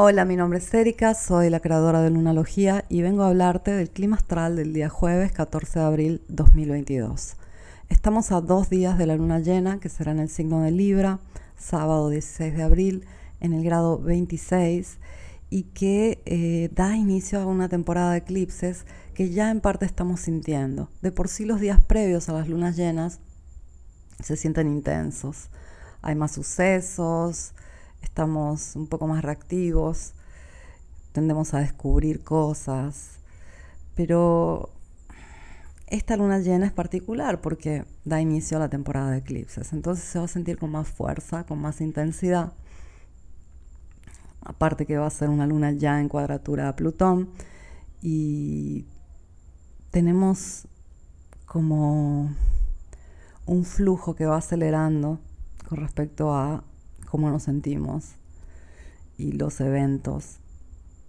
Hola, mi nombre es Erika, soy la creadora de Lunalogía y vengo a hablarte del clima astral del día jueves 14 de abril 2022. Estamos a dos días de la luna llena, que será en el signo de Libra, sábado 16 de abril, en el grado 26, y que eh, da inicio a una temporada de eclipses que ya en parte estamos sintiendo. De por sí los días previos a las lunas llenas se sienten intensos. Hay más sucesos, estamos un poco más reactivos, tendemos a descubrir cosas, pero esta luna llena es particular porque da inicio a la temporada de eclipses, entonces se va a sentir con más fuerza, con más intensidad. Aparte que va a ser una luna ya en cuadratura a Plutón y tenemos como un flujo que va acelerando con respecto a cómo nos sentimos y los eventos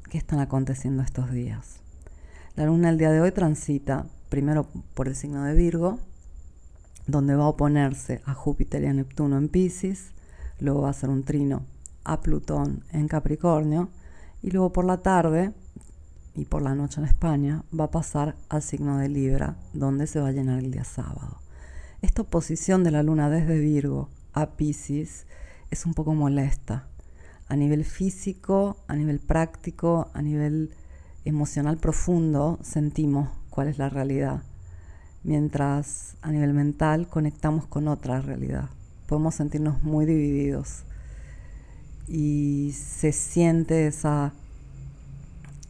que están aconteciendo estos días. La luna el día de hoy transita primero por el signo de Virgo, donde va a oponerse a Júpiter y a Neptuno en Pisces, luego va a hacer un trino a Plutón en Capricornio, y luego por la tarde y por la noche en España va a pasar al signo de Libra, donde se va a llenar el día sábado. Esta oposición de la luna desde Virgo a Pisces es un poco molesta. A nivel físico, a nivel práctico, a nivel emocional profundo, sentimos cuál es la realidad. Mientras a nivel mental conectamos con otra realidad. Podemos sentirnos muy divididos. Y se siente esa,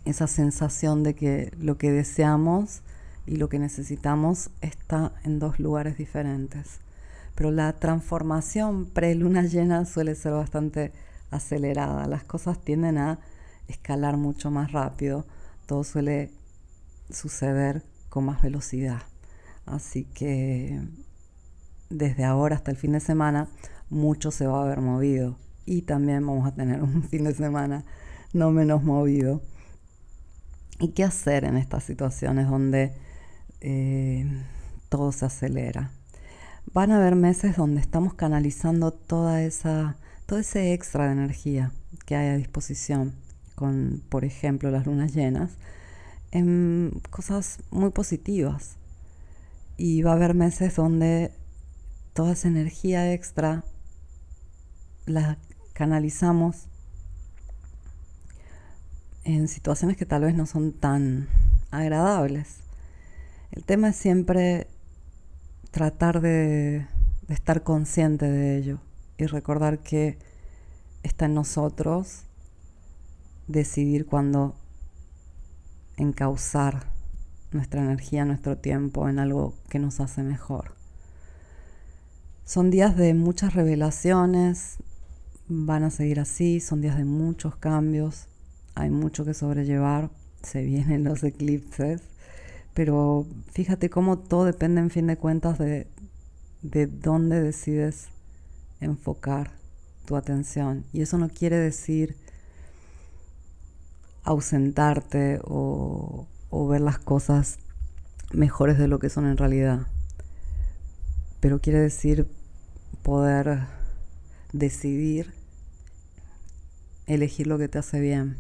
esa sensación de que lo que deseamos y lo que necesitamos está en dos lugares diferentes pero la transformación pre-luna llena suele ser bastante acelerada. Las cosas tienden a escalar mucho más rápido. Todo suele suceder con más velocidad. Así que desde ahora hasta el fin de semana mucho se va a haber movido. Y también vamos a tener un fin de semana no menos movido. ¿Y qué hacer en estas situaciones donde eh, todo se acelera? Van a haber meses donde estamos canalizando toda esa, todo ese extra de energía que hay a disposición con, por ejemplo, las lunas llenas, en cosas muy positivas. Y va a haber meses donde toda esa energía extra la canalizamos en situaciones que tal vez no son tan agradables. El tema es siempre tratar de, estar consciente de ello y recordar que está en nosotros decidir cuándo encauzar nuestra energía, nuestro tiempo en algo que nos hace mejor. Son días de muchas revelaciones, van a seguir así, son días de muchos cambios, hay mucho que sobrellevar, se vienen los eclipses pero fíjate cómo todo depende en fin de cuentas de, de dónde decides enfocar tu atención. Y eso no quiere decir ausentarte o, o, ver las cosas mejores de lo que son en realidad. Pero quiere decir poder decidir elegir lo que te hace bien.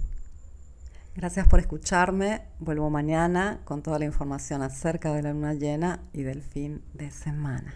Gracias por escucharme. Vuelvo mañana con toda la información acerca de la luna llena y del fin de semana.